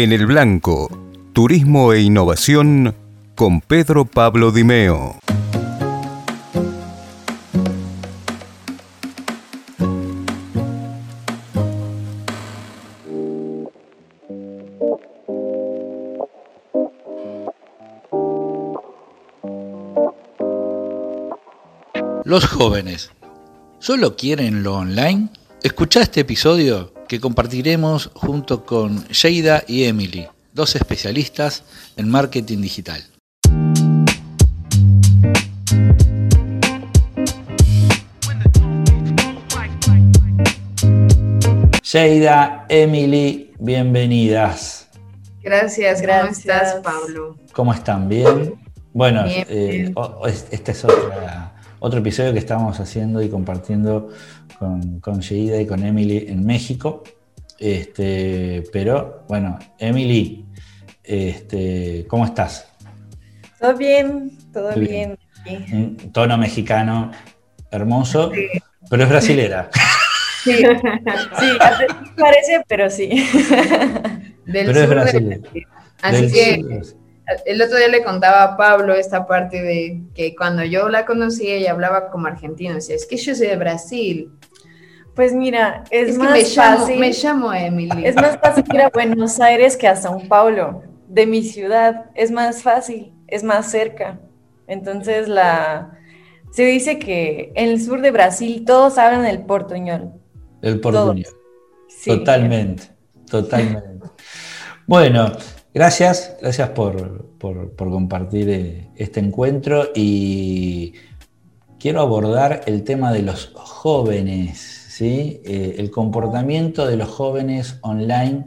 En el Blanco, Turismo e Innovación con Pedro Pablo Dimeo. Los jóvenes, ¿solo quieren lo online? Escucha este episodio que compartiremos junto con Sheida y Emily, dos especialistas en marketing digital. Sheida, Emily, bienvenidas. Gracias, ¿cómo estás, Pablo? ¿Cómo están? ¿Bien? Bueno, eh, este es otro episodio que estamos haciendo y compartiendo con, con y con Emily en México. Este, pero bueno, Emily, este, ¿cómo estás? Todo bien, todo bien. Un tono mexicano hermoso, pero es brasilera. Sí, sí, parece, pero sí. pero es brasilera. Así que el otro día le contaba a Pablo esta parte de que cuando yo la conocí ella hablaba como argentino, decía, es que yo soy de Brasil. Pues mira, es, más me fácil. me llamo Emily. Es más fácil ir a Buenos Aires que a São Paulo, de mi ciudad. Es más fácil, es más cerca. Entonces la se dice que en el sur de Brasil todos hablan el portuñol. El portuñol. totalmente, totalmente. Bueno, gracias, gracias por, por compartir eh, este encuentro y quiero abordar el tema de los jóvenes eh, el comportamiento de los jóvenes online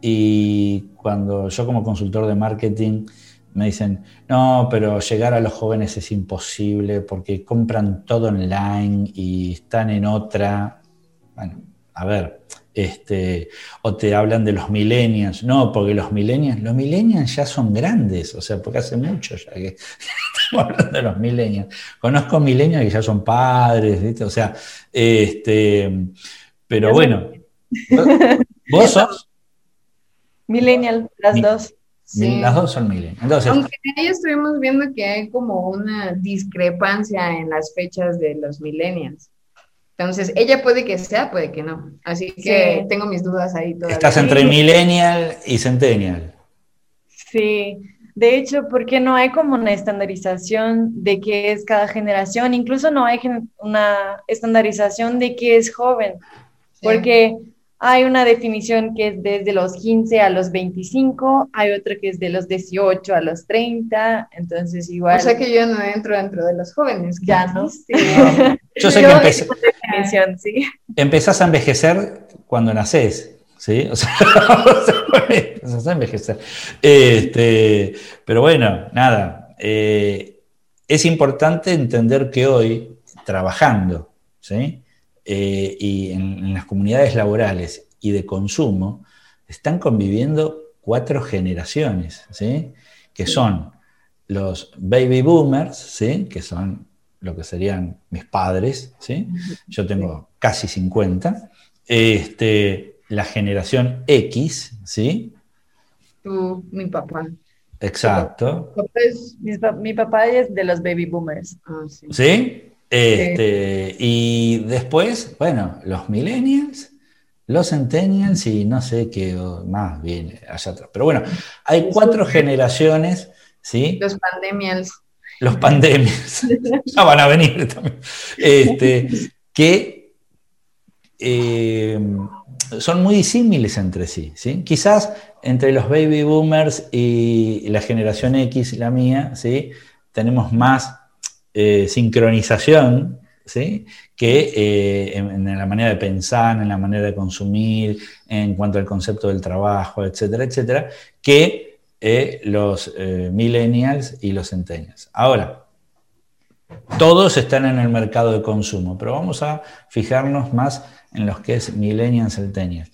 y cuando yo como consultor de marketing me dicen, no, pero llegar a los jóvenes es imposible porque compran todo online y están en otra. Bueno, a ver, este, o te hablan de los millennials. No, porque los millennials, los millennials ya son grandes, o sea, porque hace mucho ya que estamos hablando de los millennials. Conozco millennials que ya son padres, ¿viste? O sea, este, pero bueno, vos sos... Millennial, las dos. Las dos son millennials. Entonces, Aunque ahí estuvimos viendo que hay como una discrepancia en las fechas de los millennials. Entonces, ella puede que sea, puede que no. Así que tengo mis dudas ahí todavía. Estás entre millennial y centennial. Sí, de hecho, porque no hay como una estandarización de qué es cada generación, incluso no hay una estandarización de qué es joven, porque hay una definición que es desde los 15 a los 25, hay otra que es de los 18 a los 30, entonces igual... O sea que yo no entro dentro de los jóvenes. Ya no. Sí. Yo sé que empezás a envejecer cuando nacés, ¿sí? O sea, empezás a envejecer. Este, pero bueno, nada, eh, es importante entender que hoy, trabajando, ¿sí? Eh, y en, las comunidades laborales y de consumo, están conviviendo cuatro generaciones, ¿sí? que son los baby boomers, ¿sí? que son lo que serían mis padres, ¿sí? yo tengo casi 50, este, la generación X, ¿sí? Tú, mi papá. Exacto. Mi papá es de los baby boomers. Ah, ¿Sí? Este, y después, bueno, los millennials, los centennials y no sé qué más viene allá atrás. Pero bueno, hay cuatro generaciones, ¿sí? Los pandemials. Los pandemias, ya van a venir también. Este, que eh, son muy disímiles entre sí, sí. Quizás entre los baby boomers y la generación X, la mía, ¿sí? tenemos más eh, sincronización, ¿sí? que eh, en, la manera de pensar, en la manera de consumir, en cuanto al concepto del trabajo, etcétera, etcétera, que eh, los millennials y los centennials. Ahora, todos están en el mercado de consumo, pero vamos a fijarnos más en los que es millennials, centennials.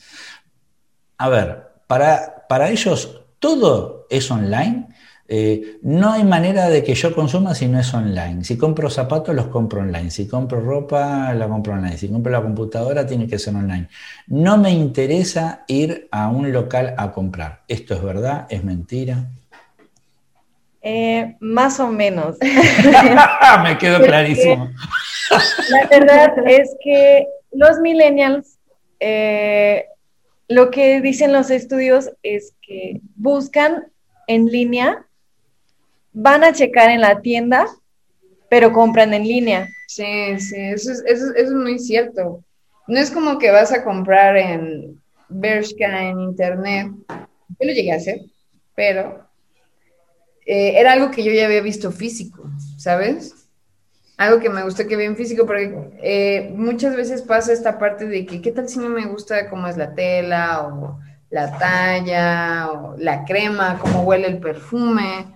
A ver, para, para ellos todo es online, Eh, no hay manera de que yo consuma si no es online. Si compro zapatos, los compro online. Si compro ropa, la compro online. Si compro la computadora, tiene que ser online. No me interesa ir a un local a comprar. ¿Esto es verdad? ¿Es mentira? Eh, más o menos. me quedó clarísimo. La verdad es que los millennials, eh, lo que dicen los estudios es que buscan en línea van a checar en la tienda, pero compran en línea. Sí, sí, eso es, eso, es muy cierto. No es como que vas a comprar en Bershka, en internet. Yo lo llegué a hacer, pero eh, era algo que yo ya había visto físico, ¿sabes? Algo que me gustó que vi en físico, porque eh, muchas veces pasa esta parte de que, ¿qué tal si no me gusta cómo es la tela o la talla o la crema, cómo huele el perfume?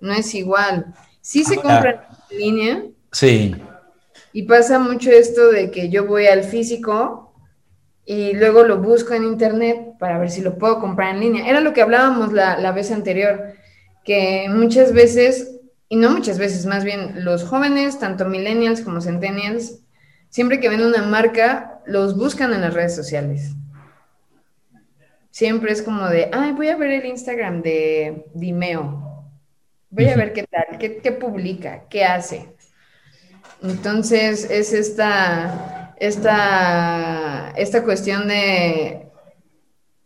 No es igual. Sí se compra en línea. Sí. Y pasa mucho esto de que yo voy al físico y luego lo busco en internet para ver si lo puedo comprar en línea. Era lo que hablábamos la, vez anterior, que muchas veces, y no muchas veces, más bien los jóvenes, tanto millennials como centennials, siempre que ven una marca, los buscan en las redes sociales. Siempre es como de, ay, voy a ver el Instagram de Dimeo Voy a ver qué tal, qué, publica, qué hace. Entonces es esta, esta, esta cuestión de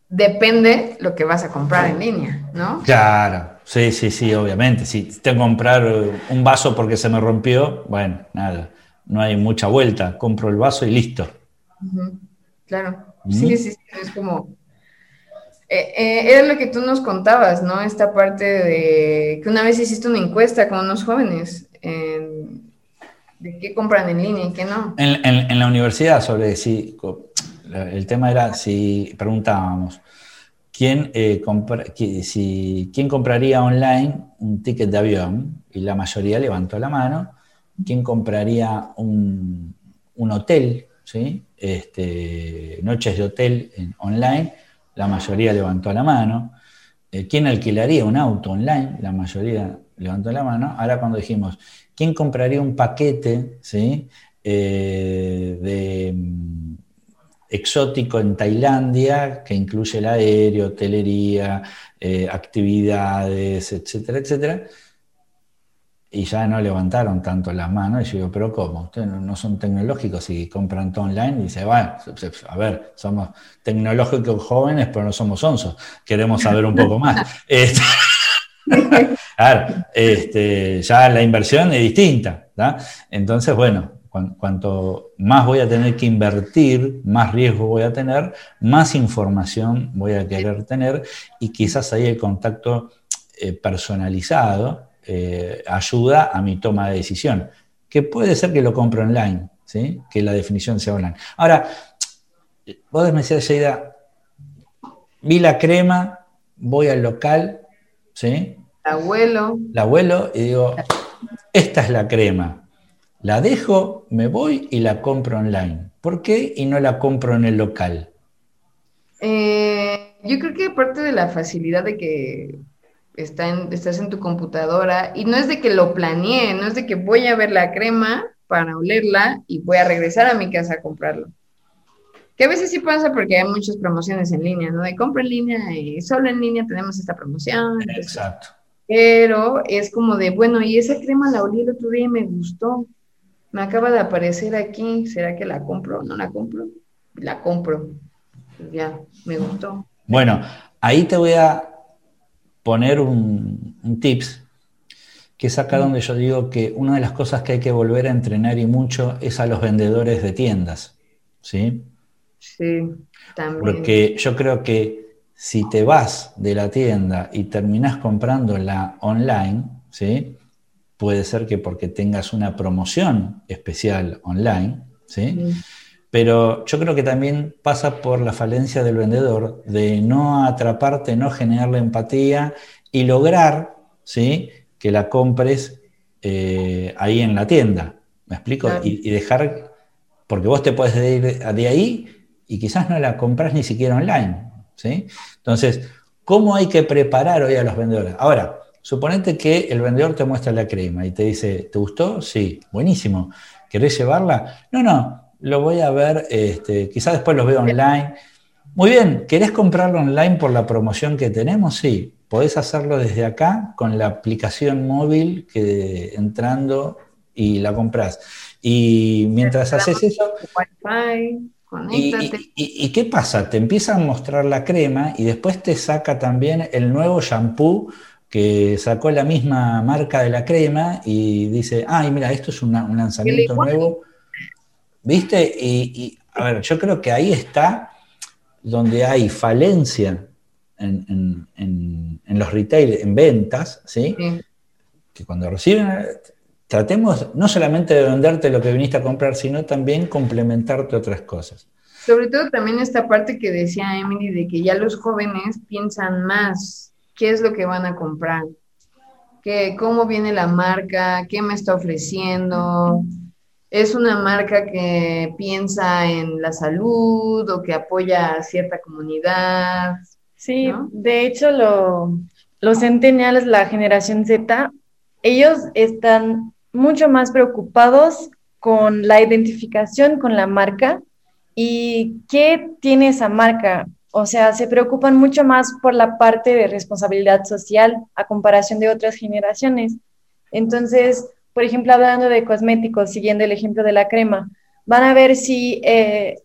depende lo que vas a comprar en línea, ¿no? Claro, sí, sí, sí, obviamente. Si tengo que comprar un vaso porque se me rompió, bueno, nada, no hay mucha vuelta, compro el vaso y listo. Claro, sí, sí, sí, es como eh, eh, era lo que tú nos contabas, ¿no? Esta parte de que una vez hiciste una encuesta con unos jóvenes de qué compran en línea y qué no. En, la universidad, sobre si el tema era si preguntábamos quién, eh, si, quién compraría online un ticket de avión y la mayoría levantó la mano. ¿Quién compraría un, hotel, ¿sí? este, noches de hotel en, online? La mayoría levantó la mano. Eh, ¿Quién alquilaría un auto online? La mayoría levantó la mano. Ahora cuando dijimos, ¿quién compraría un paquete ¿sí? Eh, de mm, exótico en Tailandia que incluye el aéreo, hotelería, eh, actividades, etcétera, etcétera? Y ya no levantaron tanto las manos. Y yo digo, pero ¿cómo? Ustedes no son tecnológicos y compran todo online. Y dice, bueno, a ver, somos tecnológicos jóvenes, pero no somos onzos. Queremos saber un poco más. Este, claro, este, ya la inversión es distinta. Entonces, bueno, cuanto más voy a tener que invertir, más riesgo voy a tener, más información voy a querer tener y quizás ahí el contacto eh, personalizado eh, ayuda a mi toma de decisión, que puede ser que lo compre online, ¿sí? que la definición sea online. Ahora, vos me decías, Sheida, vi la crema, voy al local, ¿sí? La abuelo. La abuelo y digo, esta es la crema. La dejo, me voy y la compro online. ¿Por qué y no la compro en el local? Eh, yo creo que aparte de la facilidad de que estás en tu computadora y no es de que lo planeé, no es de que voy a ver la crema para olerla y voy a regresar a mi casa a comprarlo. Que a veces sí pasa porque hay muchas promociones en línea, ¿no? De compra en línea y solo en línea tenemos esta promoción. Exacto. Pero es como de, bueno, y esa crema la olí el otro día y me gustó. Me acaba de aparecer aquí, ¿será que la compro o no la compro? La compro. Ya, me gustó. Bueno, ahí te voy a poner un, tips, que es acá donde yo digo que una de las cosas que hay que volver a entrenar y mucho es a los vendedores de tiendas. ¿Sí? Sí, también. Porque yo creo que si te vas de la tienda y terminas comprándola online, ¿sí? Puede ser que porque tengas una promoción especial online, ¿sí? Pero yo creo que también pasa por la falencia del vendedor de no atraparte, no generar la empatía y lograr ¿sí? que la compres eh, ahí en la tienda. ¿Me explico? Y, dejar, porque vos te puedes ir de ahí y quizás no la compras ni siquiera online. ¿sí? Entonces, ¿cómo hay que preparar hoy a los vendedores? Ahora, suponete que el vendedor te muestra la crema y te dice, ¿te gustó? Sí, buenísimo. ¿Querés llevarla? No, no, lo voy a ver, este, quizás después lo veo online. Muy bien, ¿querés comprarlo online por la promoción que tenemos? Sí, podés hacerlo desde acá con la aplicación móvil que entrando y la compras. Y mientras haces eso... Y, y, qué pasa? Te empieza a mostrar la crema y después te saca también el nuevo shampoo que sacó la misma marca de la crema y dice, ay, mira, esto es un lanzamiento nuevo. ¿Viste? Y, a ver, yo creo que ahí está donde hay falencia en, los retail, en ventas, ¿sí? Que cuando reciben, tratemos no solamente de venderte lo que viniste a comprar, sino también complementarte otras cosas. Sobre todo también esta parte que decía Emily de que ya los jóvenes piensan más qué es lo que van a comprar, qué, cómo viene la marca, qué me está ofreciendo. Es una marca que piensa en la salud o que apoya a cierta comunidad. Sí, de hecho lo, los centennials, la generación Z, ellos están mucho más preocupados con la identificación con la marca y qué tiene esa marca. O sea, se preocupan mucho más por la parte de responsabilidad social a comparación de otras generaciones. Entonces, por ejemplo, hablando de cosméticos, siguiendo el ejemplo de la crema, van a ver si, eh,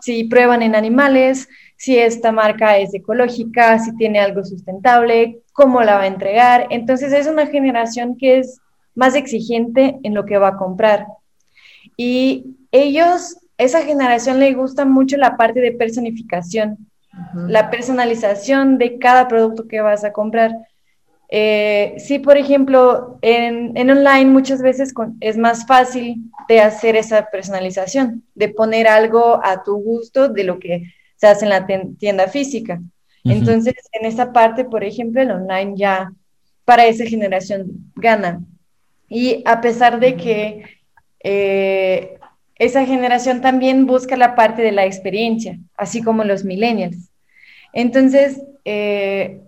si prueban en animales, si esta marca es ecológica, si tiene algo sustentable, cómo la va a entregar. Entonces, es una generación que es más exigente en lo que va a comprar. Y ellos, esa generación le gusta mucho la parte de personificación, la personalización de cada producto que vas a comprar. Eh, sí, por ejemplo, en, online muchas veces es más fácil de hacer esa personalización, de poner algo a tu gusto de lo que se hace en la tienda física. Entonces, en esa parte, por ejemplo, el online ya para esa generación gana. Y a pesar de que eh, esa generación también busca la parte de la experiencia, así como los millennials. Entonces, eh,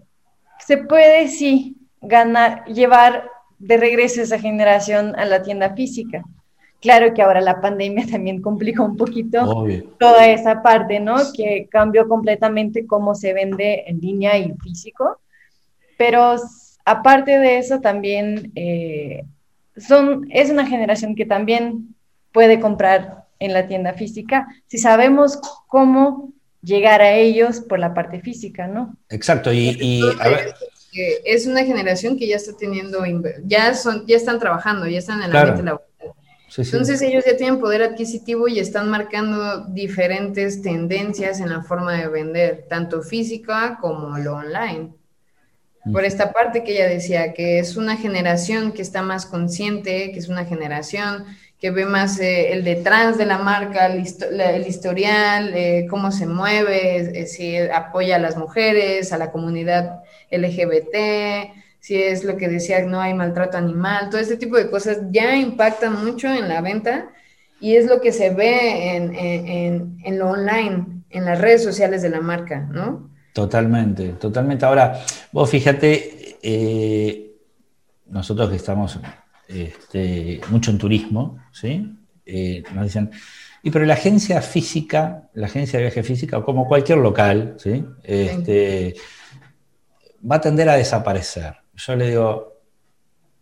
se puede, sí, ganar, llevar de regreso esa generación a la tienda física. Claro que ahora la pandemia también complicó un poquito toda esa parte, ¿no? Que cambió completamente cómo se vende en línea y físico. Pero aparte de eso, también eh, son, es una generación que también puede comprar en la tienda física si sabemos cómo llegar a ellos por la parte física, ¿no? Exacto, y, es una generación que ya está teniendo, ya son, ya están trabajando, ya están en la mente laboral. Entonces ellos ya tienen poder adquisitivo y están marcando diferentes tendencias en la forma de vender, tanto física como lo online. Por esta parte que ella decía, que es una generación que está más consciente, que es una generación que ve más eh, el detrás de la marca, el, historial, eh, cómo se mueve, eh, si apoya a las mujeres, a la comunidad LGBT, si es lo que decía, no hay maltrato animal, todo este tipo de cosas ya impactan mucho en la venta y es lo que se ve en, en, en lo online, en las redes sociales de la marca, ¿no? Totalmente, totalmente. Ahora, vos fíjate, nosotros que estamos este, mucho en turismo, ¿sí? Eh, nos dicen, y pero la agencia física, la agencia de viaje física, como cualquier local, ¿sí? Este, va a tender a desaparecer. Yo le digo,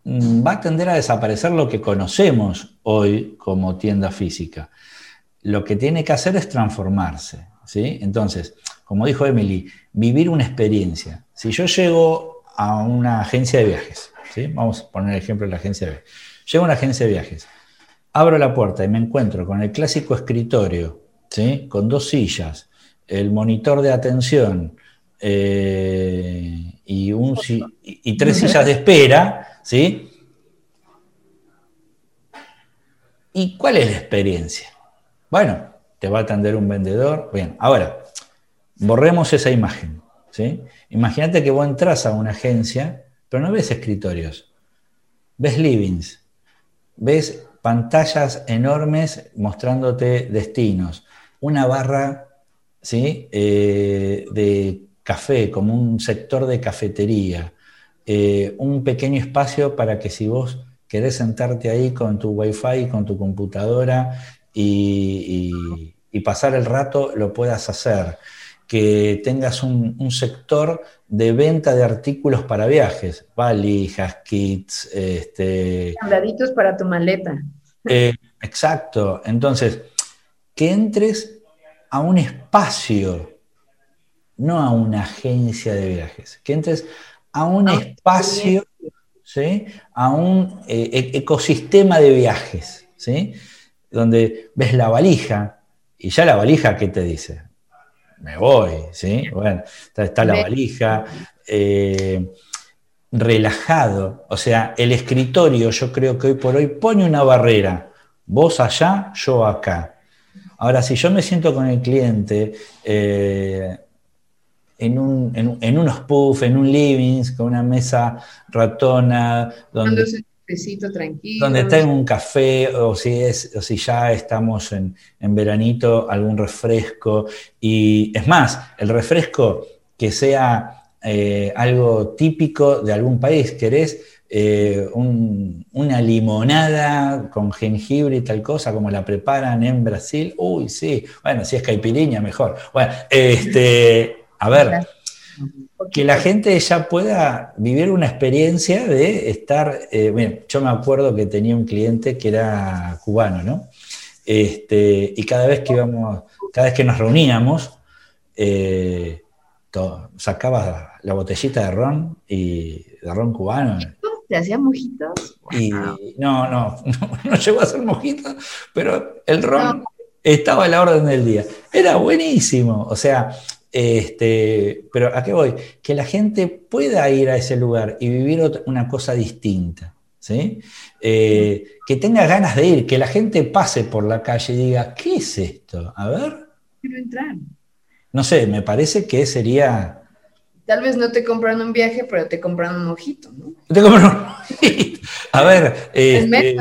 mm, va a tender a desaparecer lo que conocemos hoy como tienda física. Lo que tiene que hacer es transformarse. ¿sí? Entonces, como dijo Emily, vivir una experiencia. Si yo llego a una agencia de viajes, vamos a poner el ejemplo de la agencia viajes. Llego a una agencia de viajes, abro la puerta y me encuentro con el clásico escritorio, ¿sí? con dos sillas, el monitor de atención eh, y, un, y tres sillas de espera, ¿sí? ¿Y cuál es la experiencia? Bueno, te va a atender un vendedor. Bien, ahora, borremos esa imagen. ¿sí? Imagínate que vos entras a una agencia, pero no ves escritorios, ves livings, ves pantallas enormes mostrándote destinos, una barra ¿sí? Eh, de café, como un sector de cafetería, eh, un pequeño espacio para que si vos querés sentarte ahí con tu wifi, con tu computadora y, pasar el rato, lo puedas hacer. Que tengas un, sector de venta de artículos para viajes, valijas, kits, este... para tu maleta. Eh, exacto. Entonces, que entres a un espacio, no a una agencia de viajes, que entres a un espacio, ¿sí? a un eh, e-, ecosistema de viajes, ¿sí? donde ves la valija y ya la valija, ¿qué te dice? Me voy, ¿sí? Bueno, está, la valija. Eh, relajado, o sea, el escritorio yo creo que hoy por hoy pone una barrera, vos allá, yo acá. Ahora, si yo me siento con el cliente eh, en, un, en, unos puffs, en un living, con una mesa ratona, donde, tranquilo. donde tengo un café, o si, es, o si ya estamos en, en veranito, algún refresco. Y es más, el refresco que sea eh, algo típico de algún país, querés eh, una limonada con jengibre y tal cosa, como la preparan en Brasil. Uy, sí, bueno, si es caipirinha, mejor. Bueno, este, a ver, que la gente ya pueda vivir una experiencia de estar, eh, yo me acuerdo que tenía un cliente que era cubano, ¿no? Este, y cada vez que íbamos, cada vez que nos reuníamos, eh, sacaba la botellita de ron y de ron cubano ¿Te hacía mojitos? Y no, no, no, llegó a hacer mojitos, pero el ron estaba a la orden del día. Era buenísimo. O sea, este, pero ¿a qué voy? Que la gente pueda ir a ese lugar y vivir una cosa distinta. ¿sí? Eh, que tenga ganas de ir, que la gente pase por la calle y diga, ¿qué es esto? A ver. Quiero entrar. No sé, me parece que sería Tal vez no te compran un viaje, pero te compran un mojito, ¿no? Te compran un mojito. A ver. Este,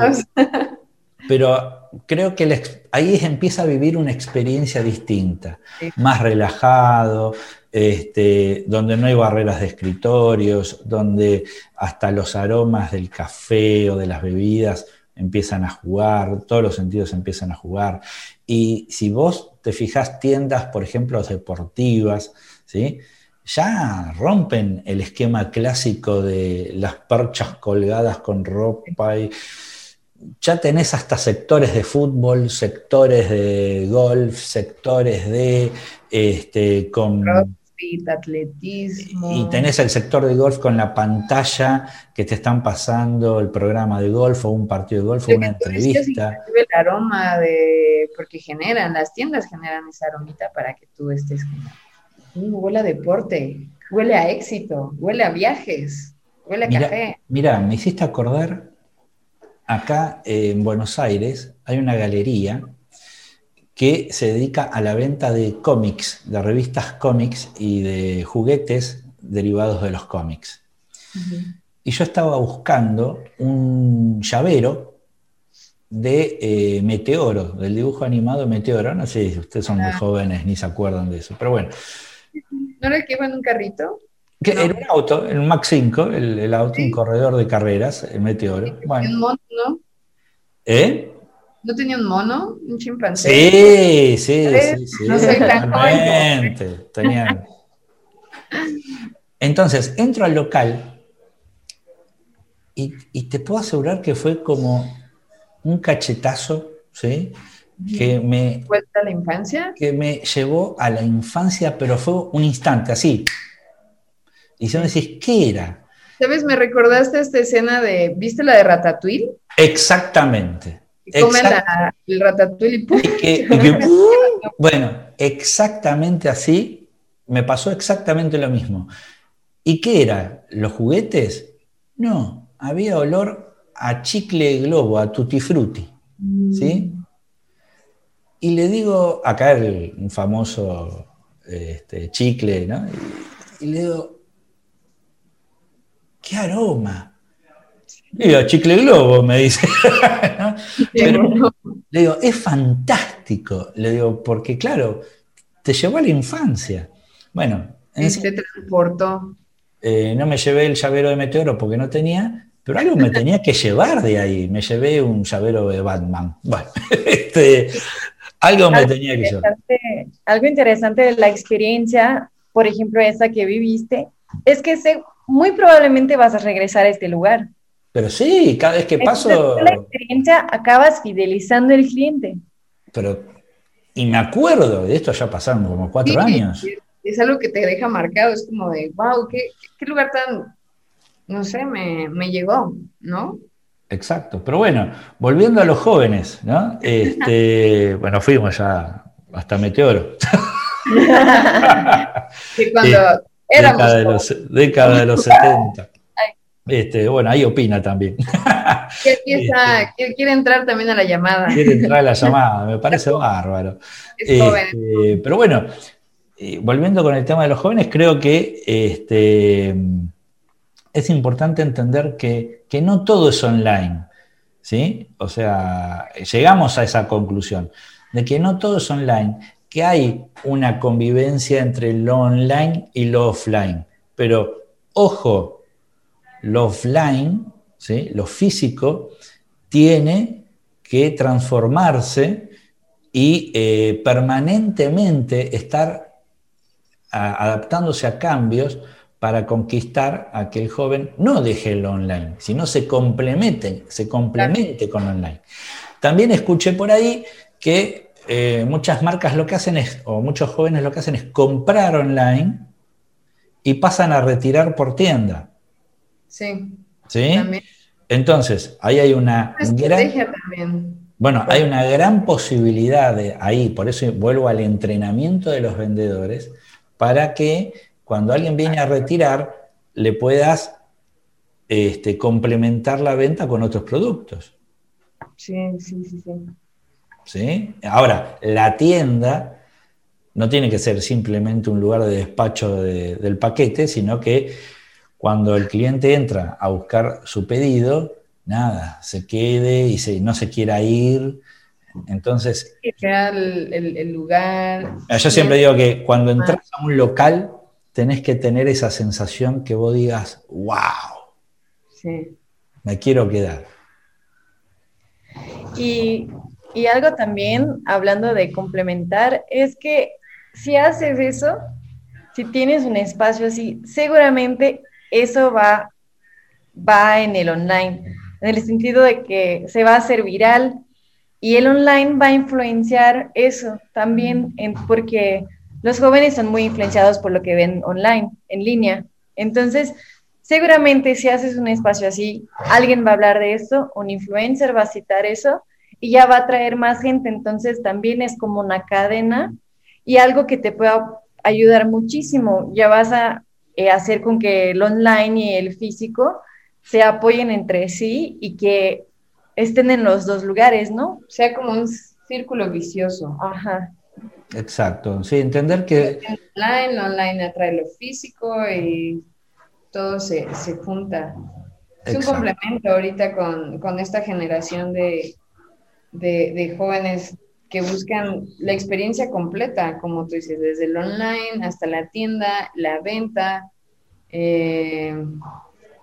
pero creo que ahí empieza a vivir una experiencia distinta, más relajado, este, donde no hay barreras de escritorios, donde hasta los aromas del café o de las bebidas empiezan a jugar, todos los sentidos empiezan a jugar. Y si vos te fijas tiendas, por ejemplo, deportivas, ¿sí? ya rompen el esquema clásico de las perchas colgadas con ropa y ya tenés hasta sectores de fútbol, sectores de golf, sectores de este con atletismo. Y tenés el sector de golf con la pantalla que te están pasando el programa de golf o un partido de golf o una entrevista. El aroma de porque generan, las tiendas generan esa aromita para que tú estés huele a deporte, huele a éxito, huele a viajes, huele a café. Mira, me hiciste acordar, acá en Buenos Aires hay una galería que se dedica a la venta de cómics, de revistas cómics y de juguetes derivados de los cómics. Y yo estaba buscando un llavero de eh, Meteoro, del dibujo animado Meteoro. No sé si ustedes son muy ah. jóvenes ni se acuerdan de eso, pero bueno. ¿No era el que iba en un carrito? Que Era un auto, el Max 5, el, auto, un corredor de carreras, el Meteoro. Bueno. un mono, ¿no? ¿Eh? ¿No tenía un mono? ¿Un chimpancé? Sí, sí, sí, sí. No soy tan Tenía... Entonces, entro al local y, y, te puedo asegurar que fue como un cachetazo, ¿sí? que me... ¿Vuelta a la infancia? Que me llevó a la infancia, pero fue un instante, así. Y si me decís, ¿qué era? ¿Sabes? Me recordaste esta escena de, ¿viste la de Ratatouille? Exactamente. Y comen el Ratatouille y, bueno, exactamente así, me pasó exactamente lo mismo. ¿Y qué era? ¿Los juguetes? No, había olor a chicle globo, a tutti frutti. ¿Sí? Mm. Y le digo, acá el, un famoso este, chicle, ¿no? Y, le digo, ¿qué aroma? Le digo, chicle globo, me dice. Pero, le digo, es fantástico. Le digo, porque claro, te llevó a la infancia. Bueno, en te transportó. eh, no me llevé el llavero de Meteoro porque no tenía, pero algo me tenía que llevar de ahí. Me llevé un llavero de Batman. Bueno, este, algo me tenía que llevar. Algo interesante de la experiencia, por ejemplo, esa que viviste, es que muy probablemente vas a regresar a este lugar. Pero sí, cada vez que paso... La experiencia acabas fidelizando al cliente. Pero, y me acuerdo, de esto ya pasaron como cuatro años. Es algo que te deja marcado, es como de, wow, qué, qué lugar tan, no sé, me, me llegó, ¿no? Exacto, pero bueno, volviendo a los jóvenes, ¿no? Este, bueno, fuimos ya hasta Meteoro. que cuando eh, éramos década de, los, década de los 70. Este, bueno, ahí opina también. Este, quiere, entrar también a la llamada. Quiere entrar a la llamada, me parece bárbaro. Este, pero bueno, eh, volviendo con el tema de los jóvenes, creo que este, es importante entender que, que, no todo es online. ¿sí? O sea, llegamos a esa conclusión de que no todo es online, que hay una convivencia entre lo online y lo offline. Pero ojo, lo offline, ¿sí? lo físico, tiene que transformarse y eh, permanentemente estar adaptándose a cambios para conquistar a que el joven no deje el online, sino se complemente, se complemente con online. También escuché por ahí que eh, muchas marcas lo que hacen es, o muchos jóvenes lo que hacen es comprar online y pasan a retirar por tienda. Sí. ¿Sí? Entonces, ahí hay una gran... Bueno, hay una gran posibilidad de ahí, por eso vuelvo al entrenamiento de los vendedores, para que cuando alguien viene a retirar, le puedas este, complementar la venta con otros productos. Sí, sí, sí, sí. ¿Sí? Ahora, la tienda no tiene que ser simplemente un lugar de despacho del paquete, sino que cuando el cliente entra a buscar su pedido, nada, se quede y se, no se quiera ir. Entonces. El, el, lugar. Yo siempre digo que cuando entras a un local, tenés que tener esa sensación que vos digas, wow. Sí. Me quiero quedar. Y, y algo también, hablando de complementar, es que si haces eso, si tienes un espacio así, seguramente eso va, va en el online, en el sentido de que se va a hacer viral y el online va a influenciar eso también, porque los jóvenes son muy influenciados por lo que ven online, en línea. Entonces, seguramente si haces un espacio así, alguien va a hablar de eso, un influencer va a citar eso y ya va a traer más gente. Entonces, también es como una cadena y algo que te pueda ayudar muchísimo. Ya vas a eh, hacer con que el online y el físico se apoyen entre sí y que estén en los dos lugares, ¿no? Sea como un círculo vicioso. Ajá. Exacto, sí, entender que... Online, lo online atrae lo físico y todo se, junta. Es un complemento ahorita con, esta generación de, de jóvenes que buscan la experiencia completa, como tú dices, desde el online hasta la tienda, la venta, eh,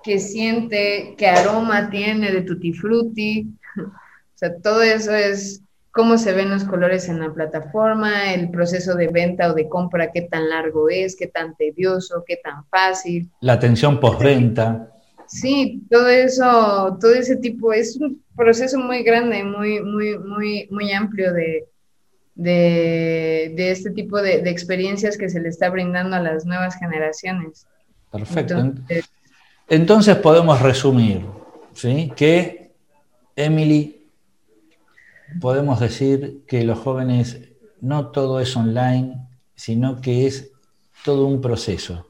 qué siente, qué aroma tiene de tutti frutti. O sea, todo eso es cómo se ven los colores en la plataforma, el proceso de venta o de compra, qué tan largo es, qué tan tedioso, qué tan fácil. La atención postventa. Sí, todo eso, todo ese tipo, es un proceso muy grande, muy, muy, muy, muy amplio de, de, este tipo de, de, experiencias que se le está brindando a las nuevas generaciones. Perfecto. Entonces, podemos resumir, ¿sí? Que, Emily, podemos decir que los jóvenes no todo es online, sino que es todo un proceso,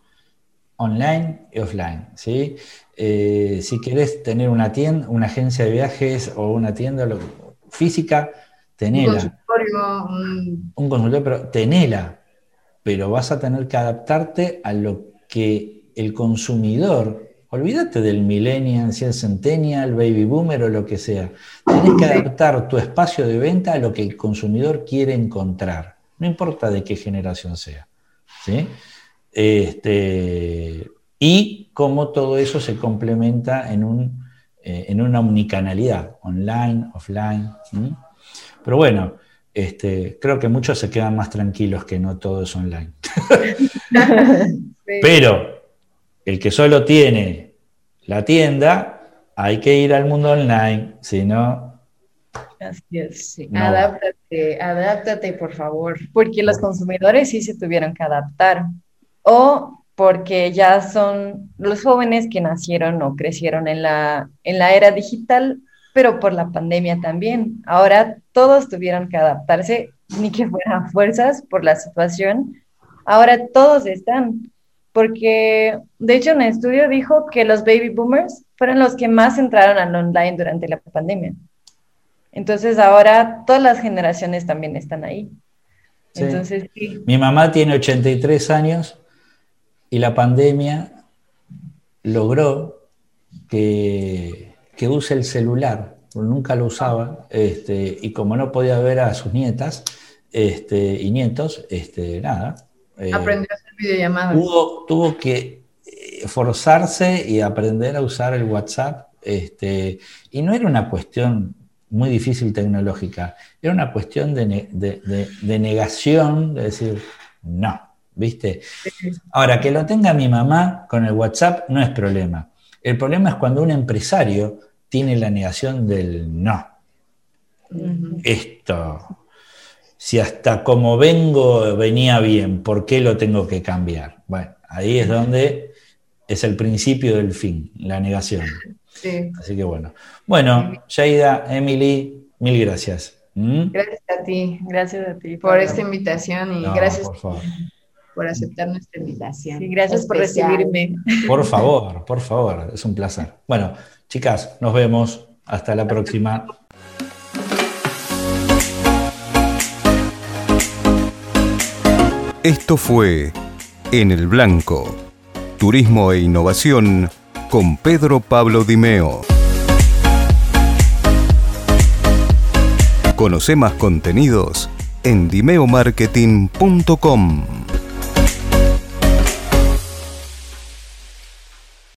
online y offline, ¿sí? Eh, si querés tener una tienda, una agencia de viajes o una tienda física, tenela. Un consultorio. Un consultorio, pero tenela. Pero vas a tener que adaptarte a lo que el consumidor, olvídate del millennial, si es centennial, baby boomer o lo que sea, tienes que adaptar tu espacio de venta a lo que el consumidor quiere encontrar, no importa de qué generación sea. ¿sí? Este, y cómo todo eso se complementa en, un, eh, en una omnicanalidad, online, offline. Pero bueno, este, creo que muchos se quedan más tranquilos que no todo es online. Pero el que solo tiene la tienda, hay que ir al mundo online, si no... Así es, Adáptate, adáptate, por favor. Porque los consumidores sí se tuvieron que adaptar. O porque ya son los jóvenes que nacieron o crecieron en la, en la era digital, pero por la pandemia también. Ahora todos tuvieron que adaptarse, ni que fueran fuerzas por la situación. Ahora todos están, porque de hecho un estudio dijo que los baby boomers fueron los que más entraron al online durante la pandemia. Entonces ahora todas las generaciones también están ahí. Entonces, sí. Mi mamá tiene 83 años y la pandemia logró que, use el celular, nunca lo usaba, este, y como no podía ver a sus nietas este, y nietos, este, nada. Eh, Aprendió a hacer videollamadas. Tuvo, que eh, forzarse y aprender a usar el WhatsApp, este, y no era una cuestión muy difícil tecnológica, era una cuestión de, de negación, de decir, no, ¿viste? Ahora, que lo tenga mi mamá con el WhatsApp no es problema. El problema es cuando un empresario tiene la negación del no. Esto, si hasta como vengo venía bien, ¿por qué lo tengo que cambiar? Bueno, ahí es donde es el principio del fin, la negación. Así que bueno. Bueno, Jaida, Emily, mil gracias. ¿Mm? Gracias a ti, gracias a ti por, esta invitación y gracias. Por favor por aceptar nuestra invitación. gracias por recibirme. Por favor, por favor, es un placer. Bueno, chicas, nos vemos. Hasta la próxima. Esto fue En el Blanco, Turismo e Innovación con Pedro Pablo Dimeo. Conoce más contenidos en dimeomarketing.com.